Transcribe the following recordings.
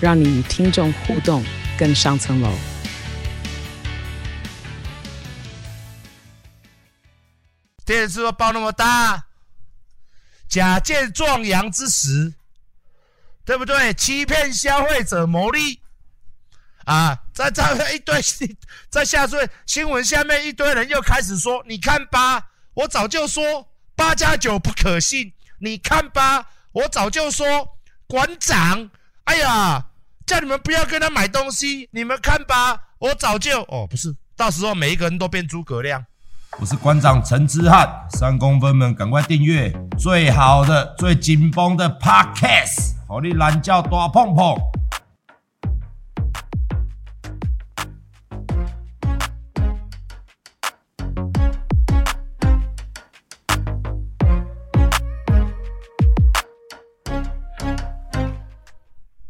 让你与听众互动更上层楼。电视都爆那么大。假借壮阳之实，对不对？欺骗消费者牟利啊！在在一堆 在下面新闻下面一堆人又开始说：“你看吧，我早就说八加九不可信。你看吧，我早就说馆长，哎呀，叫你们不要跟他买东西。你们看吧，我早就哦，不是，到时候每一个人都变诸葛亮。”我是馆长陈之汉，三公分们赶快订阅最好的、最紧绷的 Podcast，好你懒叫大碰碰。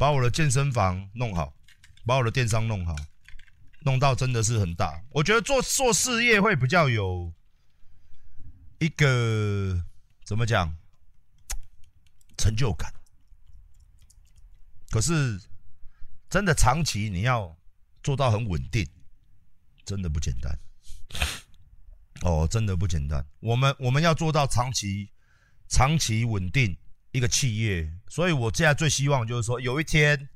把我的健身房弄好，把我的电商弄好。弄到真的是很大，我觉得做做事业会比较有一个怎么讲成就感。可是真的长期你要做到很稳定，真的不简单。哦，真的不简单。我们我们要做到长期长期稳定一个企业，所以我现在最希望就是说，有一天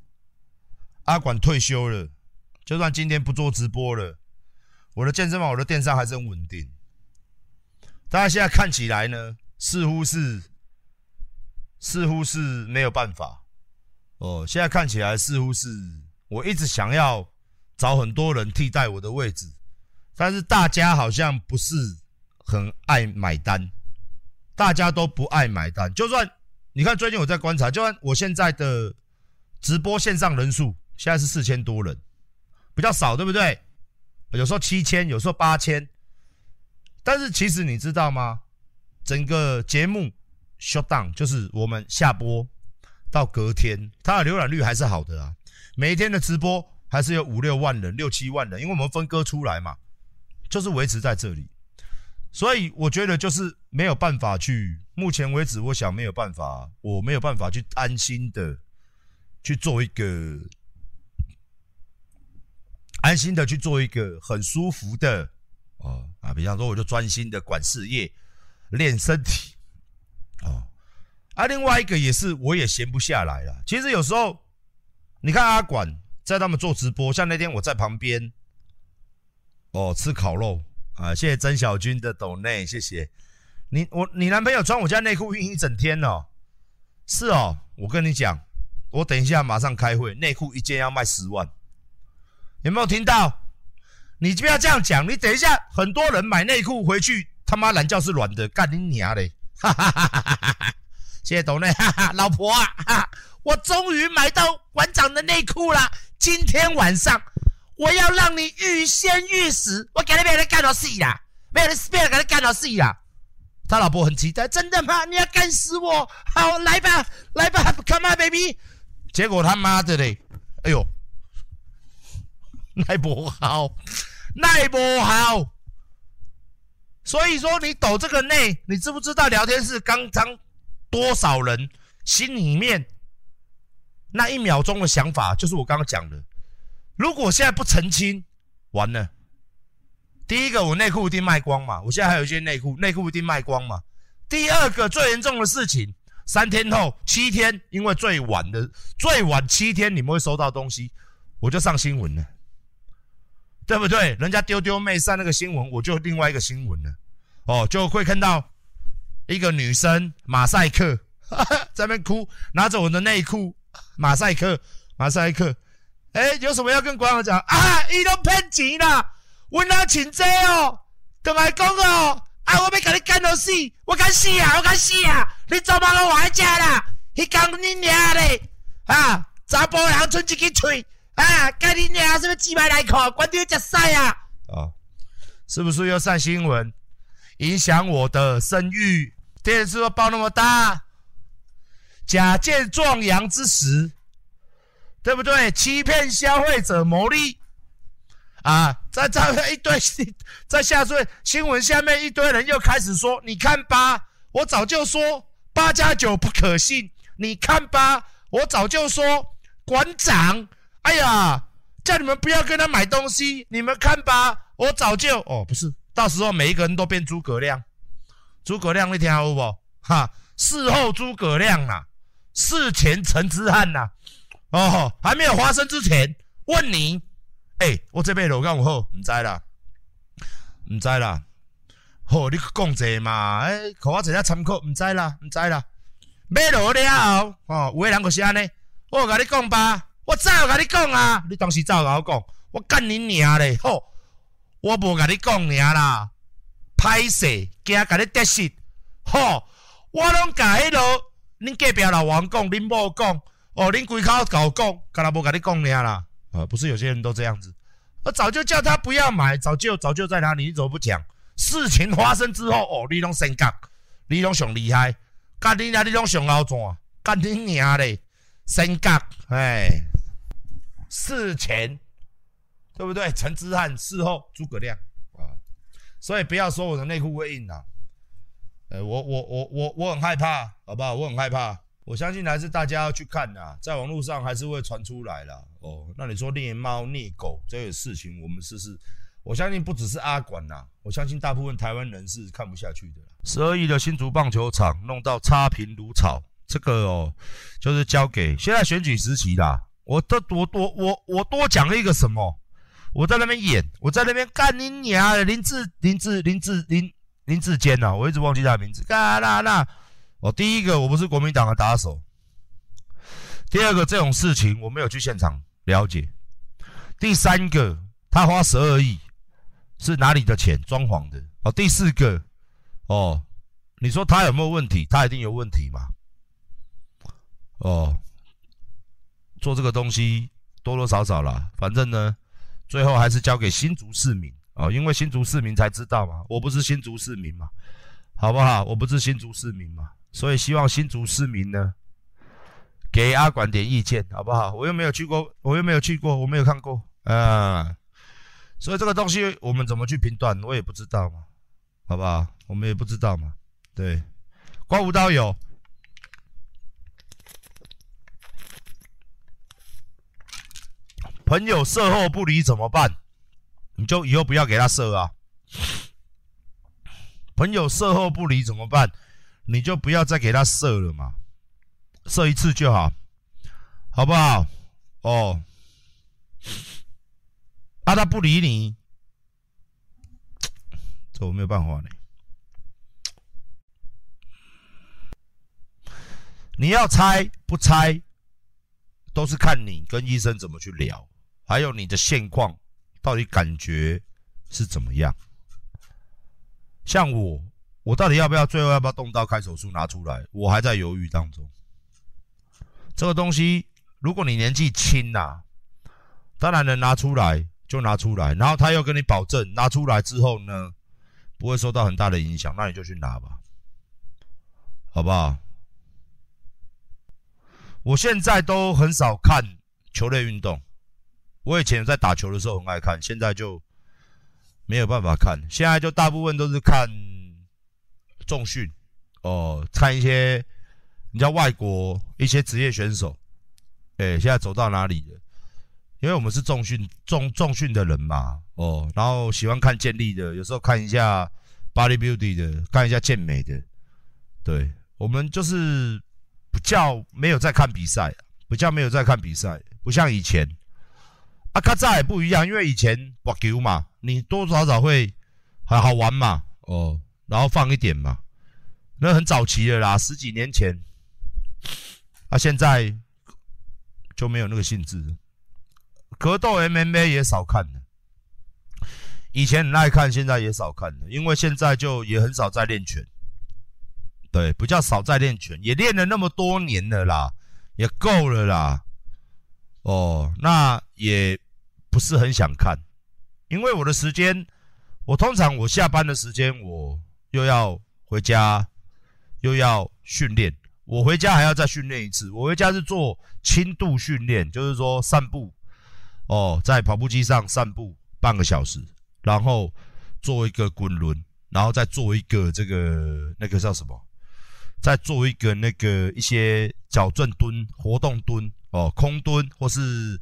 阿管退休了。就算今天不做直播了，我的健身房、我的电商还是很稳定。大家现在看起来呢，似乎是似乎是没有办法哦。现在看起来似乎是我一直想要找很多人替代我的位置，但是大家好像不是很爱买单，大家都不爱买单。就算你看最近我在观察，就按我现在的直播线上人数现在是四千多人。比较少，对不对？有时候七千，有时候八千。但是其实你知道吗？整个节目 shut down 就是我们下播到隔天，它的浏览率还是好的啊。每一天的直播还是有五六万人、六七万人，因为我们分割出来嘛，就是维持在这里。所以我觉得就是没有办法去，目前为止，我想没有办法，我没有办法去安心的去做一个。安心的去做一个很舒服的哦啊，比方说我就专心的管事业、练身体哦啊，另外一个也是我也闲不下来了。其实有时候你看阿管在他们做直播，像那天我在旁边哦吃烤肉啊，谢谢曾小军的抖内，谢谢你我你男朋友穿我家内裤晕一整天哦，是哦，我跟你讲，我等一下马上开会，内裤一件要卖十万。有没有听到？你不要这样讲。你等一下，很多人买内裤回去，他妈懒觉是软的，干你娘嘞！哈哈哈哈哈哈！谢谢抖内，哈哈，老婆啊，哈，我终于买到馆长的内裤了。今天晚上我要让你欲仙欲死，我给你别人干到死啦，别人别人给他干到死啦。他老婆很期待，真的吗？你要干死我？好，来吧，来吧，Come on baby。结果他妈的嘞，哎呦！耐不好，耐不好。所以说，你抖这个内，你知不知道聊天室刚刚多少人心里面那一秒钟的想法，就是我刚刚讲的。如果现在不澄清，完了。第一个，我内裤一定卖光嘛。我现在还有一件内裤，内裤一定卖光嘛。第二个，最严重的事情，三天后、七天，因为最晚的最晚七天，你们会收到东西，我就上新闻了。对不对？人家丢丢妹上那个新闻，我就另外一个新闻了。哦，就会看到一个女生马赛克哈哈 在那哭，拿着我的内裤，马赛克，马赛克。哎，有什么要跟馆长讲啊？伊都骗钱啦！我哪请这哦？跟来讲哦！啊，我要给你干到死！我敢死啊！我敢死啊！你做乜我还家啦？你讲你娘嘞！啊！查甫人剩一支嘴啊！该你娘是不是鸡排来口？关掉吃屎啊！啊，是不是又上新闻，影响我的声誉？电视都报那么大，假借壮阳之实，对不对？欺骗消费者牟利啊！在在一堆 在下面新闻下面一堆人又开始说：“你看吧，我早就说八加九不可信。你看吧，我早就说。”馆长，哎呀，叫你们不要跟他买东西。你们看吧，我早就哦，不是，到时候每一个人都变诸葛亮。诸葛亮，你听好不？哈，事后诸葛亮啊，事前陈之汉呐。哦，还没有发生之前，问你，哎、欸，我这边楼干我好，唔知啦，唔知啦。好，你讲者嘛，哎、欸，给我一下参考，唔知啦，唔知啦。买楼了，哦，有个人就是安尼。我甲你讲吧，我早有甲你讲啊！你当时早有甲我讲，我干你娘嘞！吼，我无甲你讲娘啦，歹势惊甲你得失，吼，我拢甲迄啰，恁隔壁老王讲，恁某讲，哦，恁规口搞讲，干那无甲你讲娘啦？啊，不是有些人都这样子，我早就叫他不要买，早就早就在哪里，你怎么不讲？事情发生之后，哦，你拢先讲，你拢上厉害，干你娘，你拢上后转，干你娘嘞！升格，哎，事前对不对？陈之汉，事后诸葛亮啊，所以不要说我的内裤会硬啊，呃，我我我我我很害怕，好不好？我很害怕，我相信还是大家要去看呐，在网络上还是会传出来啦。哦，那你说虐猫虐狗这个事情，我们试试，我相信不只是阿管呐，我相信大部分台湾人是看不下去的。十二亿的新竹棒球场弄到差评如潮。这个哦，就是交给现在选举时期啦。我多多多，我我多讲了一个什么？我在那边演，我在那边干你娘林志林志林志林林志坚呐，我一直忘记他的名字。干啦啦！哦，第一个我不是国民党的打手。第二个这种事情我没有去现场了解。第三个他花十二亿是哪里的钱？装潢的。哦，第四个哦，你说他有没有问题？他一定有问题嘛？哦，做这个东西多多少少啦，反正呢，最后还是交给新竹市民哦，因为新竹市民才知道嘛，我不是新竹市民嘛，好不好？我不是新竹市民嘛，所以希望新竹市民呢，给阿管点意见，好不好？我又没有去过，我又没有去过，我没有看过，啊，所以这个东西我们怎么去评断，我也不知道嘛，好不好？我们也不知道嘛，对，刮胡刀有。朋友射后不理怎么办？你就以后不要给他射啊。朋友射后不理怎么办？你就不要再给他射了嘛，射一次就好，好不好？哦，啊，他不理你，这我没有办法呢。你要拆不拆，都是看你跟医生怎么去聊。还有你的现况到底感觉是怎么样？像我，我到底要不要最后要不要动刀开手术拿出来？我还在犹豫当中。这个东西，如果你年纪轻呐，当然能拿出来就拿出来，然后他又跟你保证拿出来之后呢，不会受到很大的影响，那你就去拿吧，好不好？我现在都很少看球类运动。我以前在打球的时候很爱看，现在就没有办法看。现在就大部分都是看重训哦，看一些你知道外国一些职业选手，哎，现在走到哪里了？因为我们是重训重重训的人嘛，哦，然后喜欢看健力的，有时候看一下 bodybuilding 的，看一下健美的。对，我们就是比较没有在看比赛，比较没有在看比赛，不像以前。啊，卡扎也不一样，因为以前滑球嘛，你多多少少会很好玩嘛，哦，然后放一点嘛，那很早期的啦，十几年前，啊，现在就没有那个兴致。格斗 MMA 也少看了，以前很爱看，现在也少看了，因为现在就也很少在练拳，对，比较少在练拳，也练了那么多年了啦，也够了啦。哦，那也不是很想看，因为我的时间，我通常我下班的时间，我又要回家，又要训练，我回家还要再训练一次。我回家是做轻度训练，就是说散步，哦，在跑步机上散步半个小时，然后做一个滚轮，然后再做一个这个那个叫什么？再做一个那个一些矫正蹲、活动蹲。哦，空蹲或是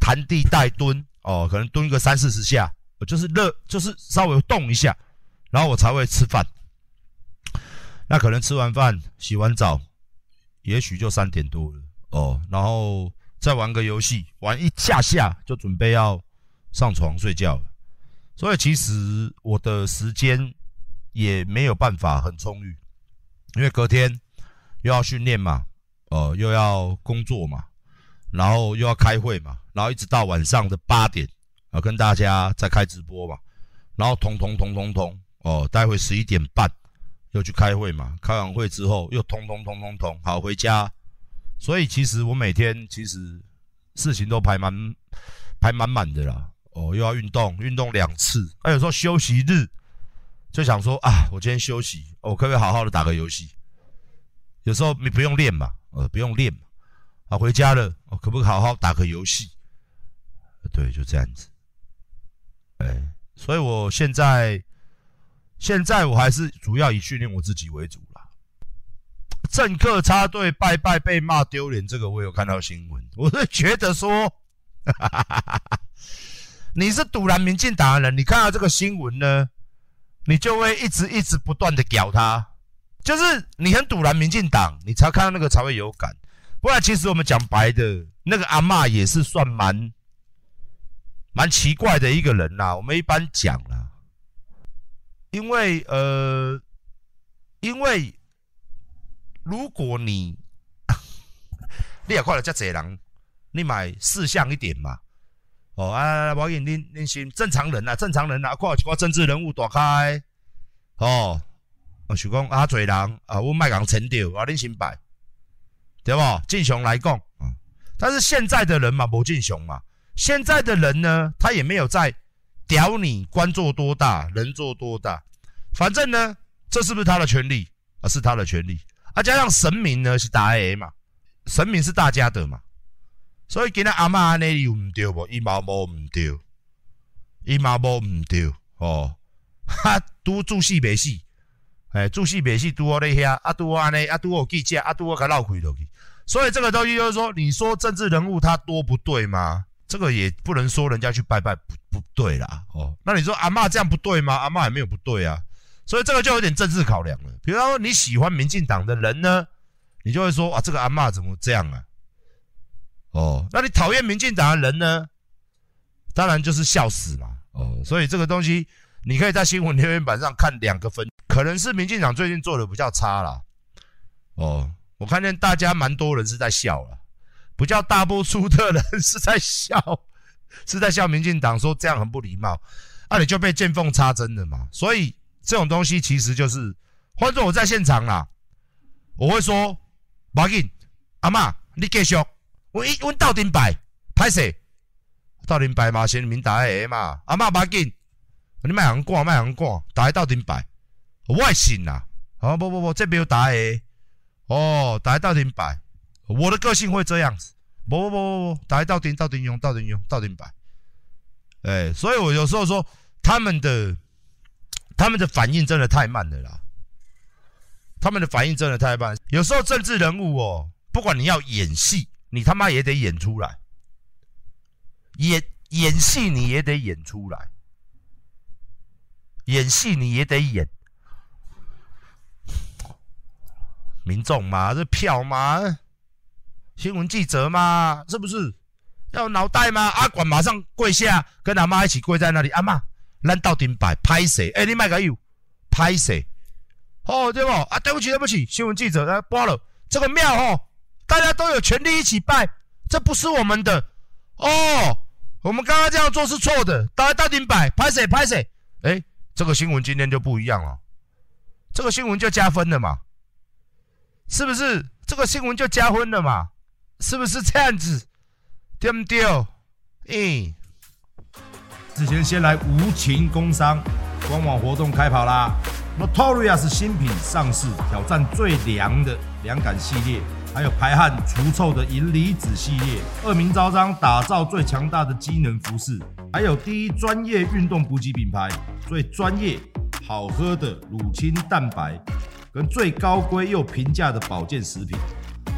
弹地带蹲，哦，可能蹲个三四十下，就是热，就是稍微动一下，然后我才会吃饭。那可能吃完饭、洗完澡，也许就三点多了，哦，然后再玩个游戏，玩一下下就准备要上床睡觉了。所以其实我的时间也没有办法很充裕，因为隔天又要训练嘛，哦，又要工作嘛。然后又要开会嘛，然后一直到晚上的八点啊，跟大家再开直播嘛，然后通通通通通哦，待会十一点半又去开会嘛，开完会之后又通通通通通，好回家。所以其实我每天其实事情都排满排满满的啦，哦，又要运动，运动两次，啊，有时候休息日就想说啊，我今天休息，我可不可以好好的打个游戏？有时候你不用练嘛，呃，不用练嘛。啊，回家了，我可不可以好好打个游戏？对，就这样子。哎，所以我现在，现在我还是主要以训练我自己为主啦。政客插队拜拜被骂丢脸，这个我有看到新闻。我是觉得说，哈哈哈哈，你是堵拦民进党的人，你看到这个新闻呢，你就会一直一直不断的屌他，就是你很堵拦民进党，你才看到那个才会有感。不然，其实我们讲白的，那个阿嬷也是算蛮蛮奇怪的一个人啦。我们一般讲啦，因为呃，因为如果你 你也快了，这侪人，你买四项一点嘛。哦啊，我跟你你是正常人啊，正常人啊，看一个政治人物大开哦，我想讲啊，侪人啊，我卖讲成掉啊，恁先摆。对吧？敬雄来讲啊，但是现在的人嘛，不敬雄嘛。现在的人呢，他也没有在屌你官做多大，人做多大。反正呢，这是不是他的权利啊？是他的权利啊。加上神明呢是大家嘛，神明是大家的嘛。所以今天阿嬷安尼有唔对不？伊嘛无唔对，伊嘛无唔对哦。哈，拄住死袂死，哎，住死袂死，拄我咧遐，啊拄我安尼，啊拄我记者，啊拄我甲闹开落去。所以这个东西就是说，你说政治人物他多不对吗？这个也不能说人家去拜拜不不对啦。哦，那你说阿嬷这样不对吗？阿嬷也没有不对啊。所以这个就有点政治考量了。比如说你喜欢民进党的人呢，你就会说啊，这个阿嬷怎么这样啊？哦，那你讨厌民进党的人呢？当然就是笑死嘛。哦，所以这个东西你可以在新闻留言板上看两个分，可能是民进党最近做的比较差啦。哦。我看见大家蛮多人是在笑了，不叫大波出的人是在笑，是在笑民进党说这样很不礼貌，那、啊、你就被见缝插针了嘛。所以这种东西其实就是，换作我在现场啦，我会说：马英阿妈，你继续，我一我到顶摆，拍谁，到顶摆嘛，先民打下嘛。阿妈马英，你卖人挂卖人挂，打下到顶摆，我也信啦。啊不不不，这边有打下。哦，打到顶摆，我的个性会这样子。不不不不不，打到顶到顶用到顶用到顶摆。哎，所以我有时候说他们的他们的反应真的太慢了啦。他们的反应真的太慢。有时候政治人物哦，不管你要演戏，你他妈也得演出来。演演戏你也得演出来，演戏你也得演。民众嘛，这票嘛，新闻记者嘛，是不是要脑袋吗？阿管马上跪下，跟阿妈一起跪在那里。阿妈，咱到顶摆，拍谁？哎，你卖个有，拍谁？哦，对不？啊，对不起，对不起，新闻记者，呃，挂了。这个庙哦，大家都有权利一起拜，这不是我们的哦。我们刚刚这样做是错的。大家到顶摆，拍谁？拍谁？哎，这个新闻今天就不一样了，这个新闻就加分了嘛。是不是这个新闻就加分了嘛？是不是这样子？对不对？嗯，之前先来无情工商，官网活动开跑啦！Notorious 新品上市，挑战最凉的凉感系列，还有排汗除臭的银离子系列，恶名昭彰，打造最强大的机能服饰，还有第一专业运动补给品牌，最专业好喝的乳清蛋白，跟最高规又平价的保健食品，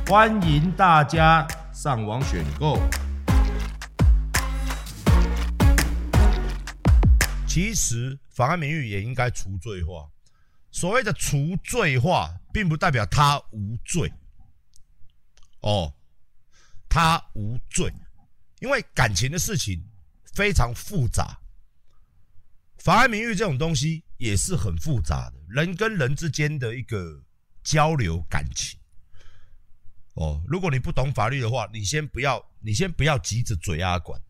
欢迎大家上网选购。其实妨碍名誉也应该除罪化。所谓的除罪化，并不代表他无罪。哦，他无罪，因为感情的事情非常复杂。妨碍名誉这种东西也是很复杂的，人跟人之间的一个交流感情。哦，如果你不懂法律的话，你先不要，你先不要急着嘴阿管。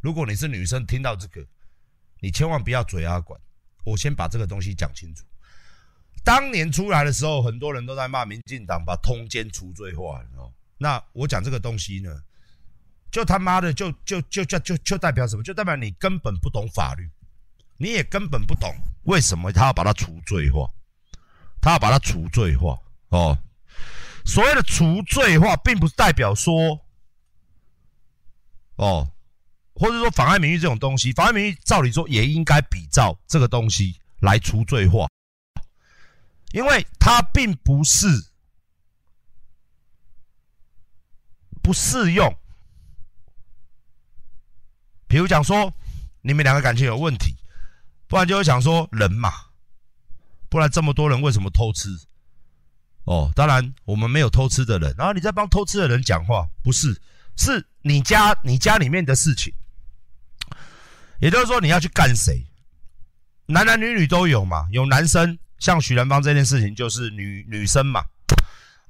如果你是女生，听到这个。你千万不要嘴阿管，我先把这个东西讲清楚。当年出来的时候，很多人都在骂民进党把通奸除罪化，哦，那我讲这个东西呢，就他妈的就就就就就就代表什么？就代表你根本不懂法律，你也根本不懂为什么他要把它除罪化，他要把它除罪化哦。所谓的除罪化，并不是代表说，哦。或者说妨碍名誉这种东西，妨碍名誉照理说也应该比照这个东西来除罪化，因为它并不是不适用。比如讲说你们两个感情有问题，不然就会想说人嘛，不然这么多人为什么偷吃？哦，当然我们没有偷吃的人，然后你在帮偷吃的人讲话，不是，是你家你家里面的事情。也就是说，你要去干谁？男男女女都有嘛。有男生像许兰芳这件事情，就是女女生嘛。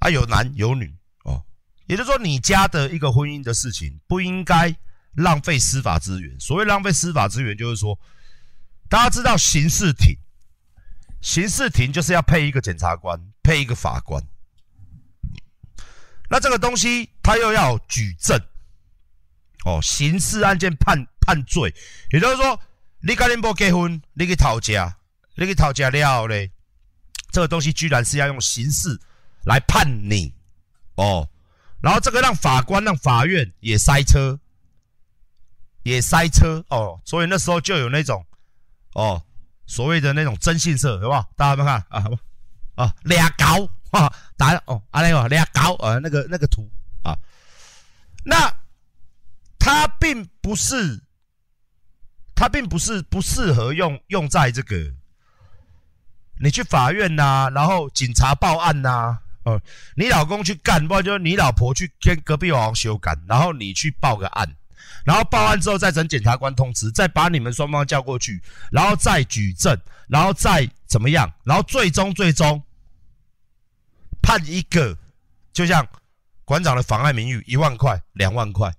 啊，有男有女哦。也就是说，你家的一个婚姻的事情，不应该浪费司法资源。所谓浪费司法资源，就是说，大家知道刑事庭，刑事庭就是要配一个检察官，配一个法官。那这个东西，他又要举证。哦，刑事案件判判罪，也就是说，你跟林波结婚，你去讨价，你去讨价了嘞，这个东西居然是要用刑事来判你哦，然后这个让法官、让法院也塞车，也塞车哦，所以那时候就有那种哦，所谓的那种征信社，好不好？大家们看啊，啊，俩高啊，打哦，阿雷哦，俩搞啊，那个那个图啊，那。它并不是，它并不是不适合用用在这个，你去法院呐、然后警察报案呐、哦、呃，你老公去干，不然就是你老婆去跟隔壁王修改，然后你去报个案，然后报案之后再等检察官通知，再把你们双方叫过去，然后再举证，然后再怎么样，然后最终最终判一个，就像馆长的妨碍名誉一万块、两万块。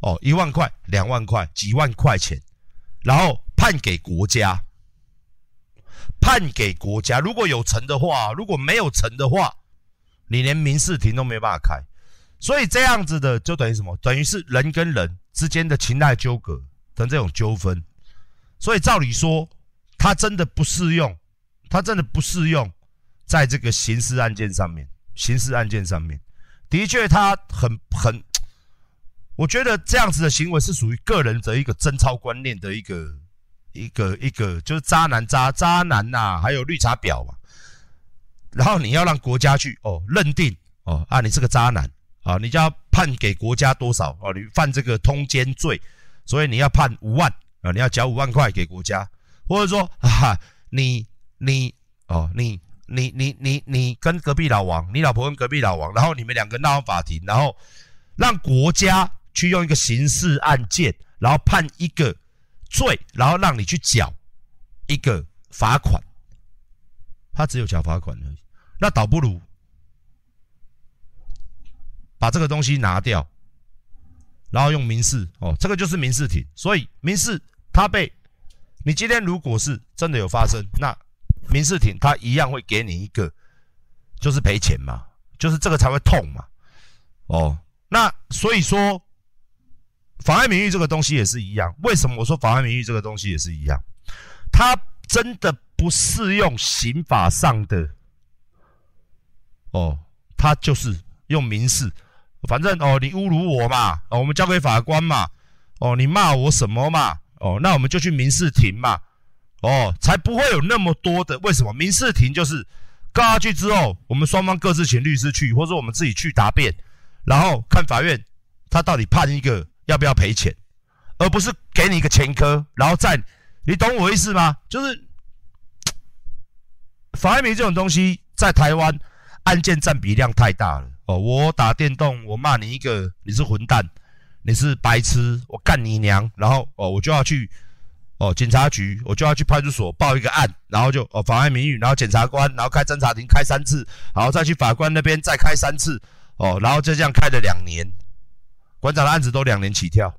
哦，一万块、两万块、几万块钱，然后判给国家，判给国家。如果有成的话，如果没有成的话，你连民事庭都没办法开。所以这样子的，就等于什么？等于是人跟人之间的情爱纠葛等这种纠纷。所以照理说，它真的不适用，它真的不适用在这个刑事案件上面。刑事案件上面，的确，他很很。我觉得这样子的行为是属于个人的一个贞操观念的一个一个一个，就是渣男渣渣男呐、啊，还有绿茶婊嘛。然后你要让国家去哦认定哦啊，你是个渣男啊，你就要判给国家多少哦？你犯这个通奸罪，所以你要判五万啊，你要缴五万块给国家，或者说啊，你你哦你你你你你跟隔壁老王，你老婆跟隔壁老王，然后你们两个闹法庭，然后让国家。去用一个刑事案件，然后判一个罪，然后让你去缴一个罚款，他只有缴罚款而已。那倒不如把这个东西拿掉，然后用民事哦，这个就是民事庭。所以民事他被你今天如果是真的有发生，那民事庭他一样会给你一个，就是赔钱嘛，就是这个才会痛嘛。哦，那所以说。妨碍名誉这个东西也是一样。为什么我说妨碍名誉这个东西也是一样？它真的不适用刑法上的哦，它就是用民事。反正哦，你侮辱我嘛，哦，我们交给法官嘛，哦，你骂我什么嘛，哦，那我们就去民事庭嘛，哦，才不会有那么多的。为什么民事庭就是告下去之后，我们双方各自请律师去，或者我们自己去答辩，然后看法院他到底判一个要不要赔钱，而不是给你一个前科，然后再你懂我意思吗？就是妨碍名这种东西在台湾案件占比量太大了。哦，我打电动，我骂你一个，你是混蛋，你是白痴，我干你娘，然后哦，我就要去哦警察局，我就要去派出所报一个案，然后就哦妨碍名誉，然后检察官，然后开侦查庭开三次，然后再去法官那边再开三次，哦，然后就这样开了两年，馆长的案子都两年起跳，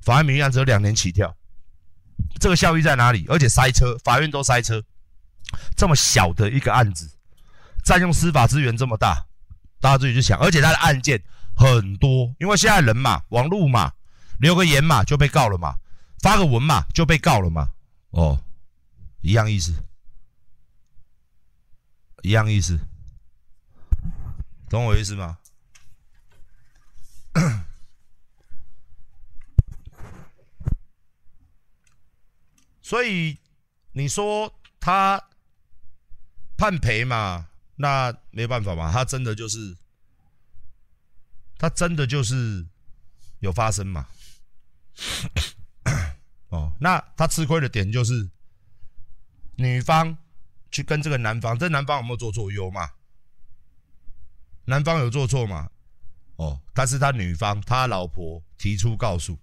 妨碍名誉案子都两年起跳，这个效益在哪里？而且塞车，法院都塞车，这么小的一个案子，占用司法资源这么大。大家自己去想，而且他的案件很多，因为现在人嘛，网络嘛，留个言嘛就被告了嘛，发个文嘛就被告了嘛，哦，一样意思，一样意思，懂我意思吗？所以你说他判赔嘛？那没办法嘛，他真的就是，他真的就是有发生嘛？那他吃亏的点就是，女方去跟这个男方，这男方有没有做错？有嘛？男方有做错嘛？哦，但是他女方他老婆提出告诉，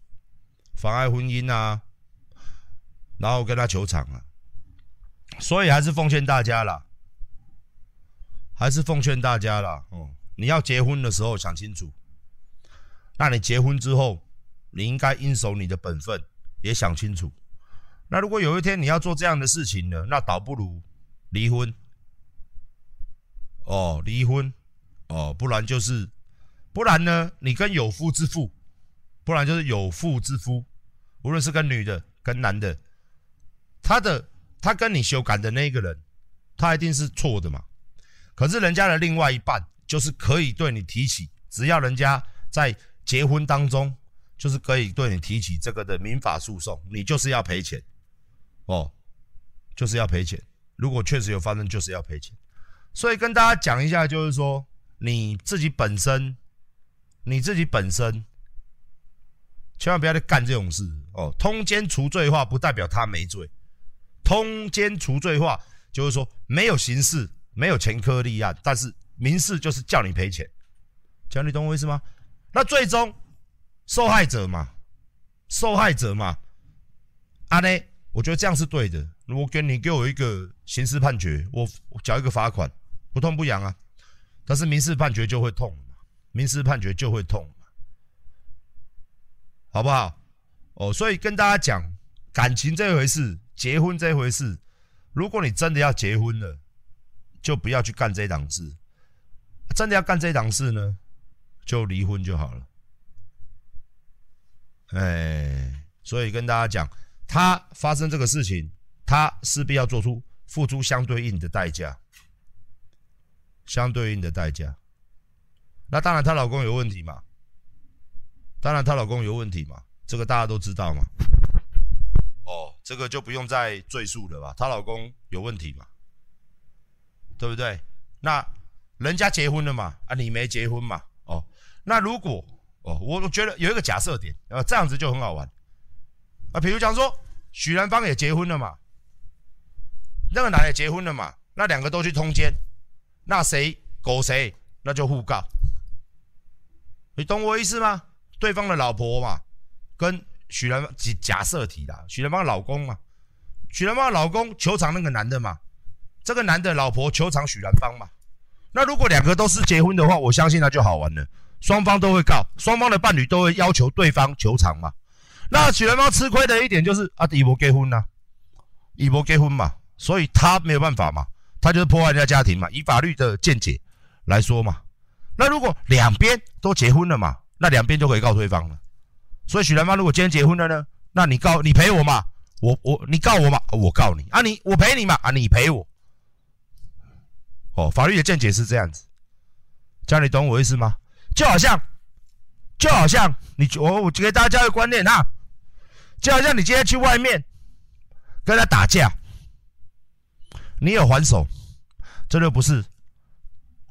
妨碍婚姻啊，然后跟他求偿啊，所以还是奉劝大家啦。还是奉劝大家啦，哦，你要结婚的时候想清楚。那你结婚之后，你应该应守你的本分，也想清楚。那如果有一天你要做这样的事情呢，那倒不如离婚。哦，离婚，哦，不然就是，不然呢，你跟有夫之妇，不然就是有妇之夫，无论是跟女的跟男的，他的他跟你修改的那个人，他一定是错的嘛。可是人家的另外一半就是可以对你提起，只要人家在结婚当中，就是可以对你提起这个的民法诉讼，你就是要赔钱，哦，就是要赔钱。如果确实有发生，就是要赔钱。所以跟大家讲一下，就是说你自己本身，你自己本身，千万不要去干这种事哦。通奸除罪化不代表他没罪，通奸除罪化就是说没有刑事。没有前科立案，但是民事就是叫你赔钱，讲你懂我意思吗？那最终受害者嘛，受害者嘛，啊呢，我觉得这样是对的。如果给你给我一个刑事判决，我我缴一个罚款，不痛不痒啊。但是民事判决就会痛，民事判决就会痛，好不好？哦，所以跟大家讲，感情这回事，结婚这回事，如果你真的要结婚了。就不要去干这档事，真的要干这档事呢，就离婚就好了。哎，所以跟大家讲，他发生这个事情，他势必要做出付出相对应的代价，相对应的代价。那当然，她老公有问题嘛？当然，她老公有问题嘛？这个大家都知道嘛？哦，这个就不用再赘述了吧？她老公有问题嘛？对不对？那人家结婚了嘛？啊，你没结婚嘛？哦，那如果哦，我我觉得有一个假设点，呃，这样子就很好玩啊。比如讲说，许兰芳也结婚了嘛，那个男的结婚了嘛，那两个都去通奸，那谁狗谁，那就互告。你懂我意思吗？对方的老婆嘛，跟许兰芳假设题啦，许兰芳老公嘛，许兰芳老公求偿那个男的嘛。这个男的老婆求偿许兰芳嘛？那如果两个都是结婚的话，我相信那就好玩了。双方都会告，双方的伴侣都会要求对方求偿嘛。那许兰芳吃亏的一点就是啊，一波结婚呐、啊，一波结婚嘛，所以他没有办法嘛，他就是破坏人家家庭嘛。以法律的见解来说嘛，那如果两边都结婚了嘛，那两边就可以告对方了。所以许兰芳如果今天结婚了呢，那你告你赔我嘛，我我你告我嘛，我告你啊，你我赔你嘛啊，你赔我。哦，法律的见解是这样子，这样你懂我意思吗？就好像，就好像你我我给大家教育观念哈，就好像你今天去外面跟他打架，你有还手，这就不是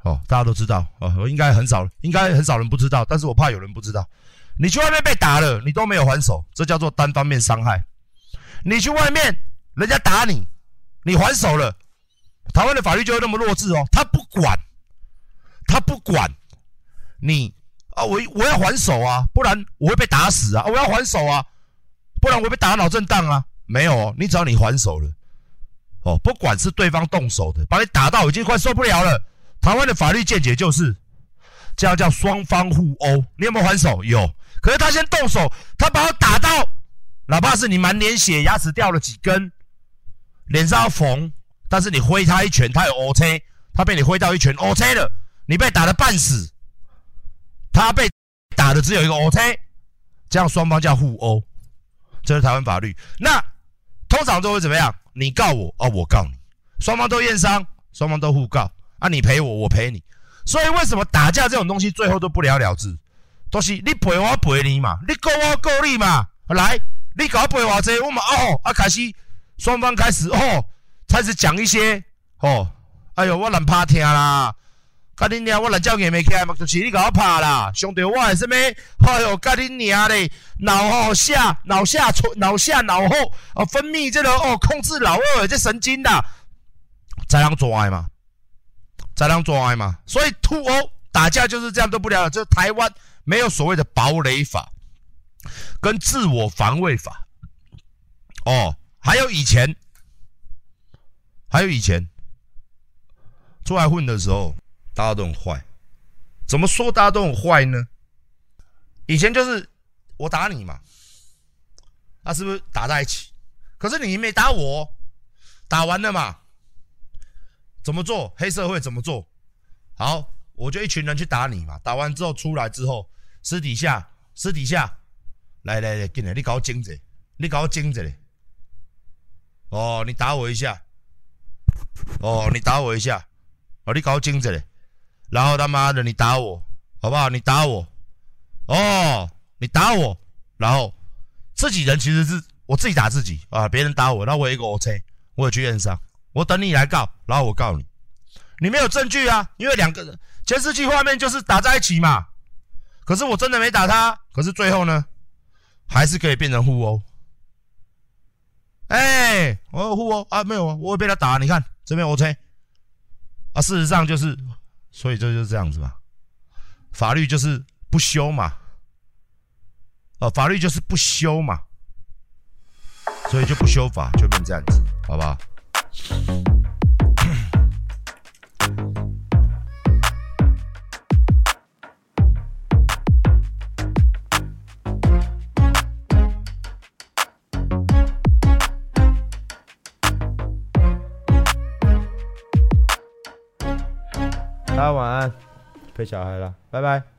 哦，大家都知道哦，我应该很少，应该很少人不知道，但是我怕有人不知道，你去外面被打了，你都没有还手，这叫做单方面伤害。你去外面，人家打你，你还手了。台湾的法律就会那么弱智哦，他不管，他不管你啊，我我要还手啊，不然我会被打死啊，我要还手啊，不然我会被打脑震荡啊，没有哦，你只要你还手了，哦，不管是对方动手的，把你打到已经快受不了了，台湾的法律见解就是，这样叫双方互殴，你有没有还手？有，可是他先动手，他把我打到，哪怕是你满脸血，牙齿掉了几根，脸上要缝。但是你挥他一拳，他有 OK，他被你挥到一拳 OK 了，你被打得半死，他被打的只有一个 OK，这样双方叫互殴，这是台湾法律。那通常都会怎么样？你告我，哦，我告你，双方都验伤，双方都互告，啊，你赔我，我赔你。所以为什么打架这种东西最后都不了了之？都是你赔我赔你嘛，你告我告你嘛，来，你搞赔我这，我们哦，啊，开始双方开始哦。开始讲一些哦，哎呦，我懒怕听啦，跟你娘，我懒叫你没开嘛，就是你给我怕啦，兄弟，我还是没，哎呦，跟你娘嘞，脑后下，脑下垂，脑下脑后啊，分泌这个哦，控制老二这神经的，才能做爱嘛，才能做爱嘛，所以互殴打架就是这样都不了了，就台湾没有所谓的堡垒法跟自我防卫法，哦，还有以前。还有以前出来混的时候，大家都很坏。怎么说大家都很坏呢？以前就是我打你嘛，那是不是打在一起？可是你没打我，打完了嘛？怎么做？黑社会怎么做？好，我就一群人去打你嘛。打完之后出来之后，私底下私底下，来来来，进来，你搞我精子，你搞我精子嘞。哦，你打我一下。哦，你打我一下，哦，你搞我精子嘞，然后他妈的你打我，好不好？你打我，哦，你打我，然后自己人其实是我自己打自己。啊，别人打我，那我有一个 OK，我有去验伤，我等你来告，然后我告你，你没有证据啊，因为两个人监视器画面就是打在一起嘛，可是我真的没打他，可是最后呢，还是可以变成互殴。哎、我有互殴。啊，没有啊，我会被他打，你看这边 OK 啊，事实上就是，所以这就是这样子嘛，法律就是不修嘛，哦、法律就是不修嘛，所以就不修法，就变这样子，好不好？大家晚安，陪小孩了，拜拜。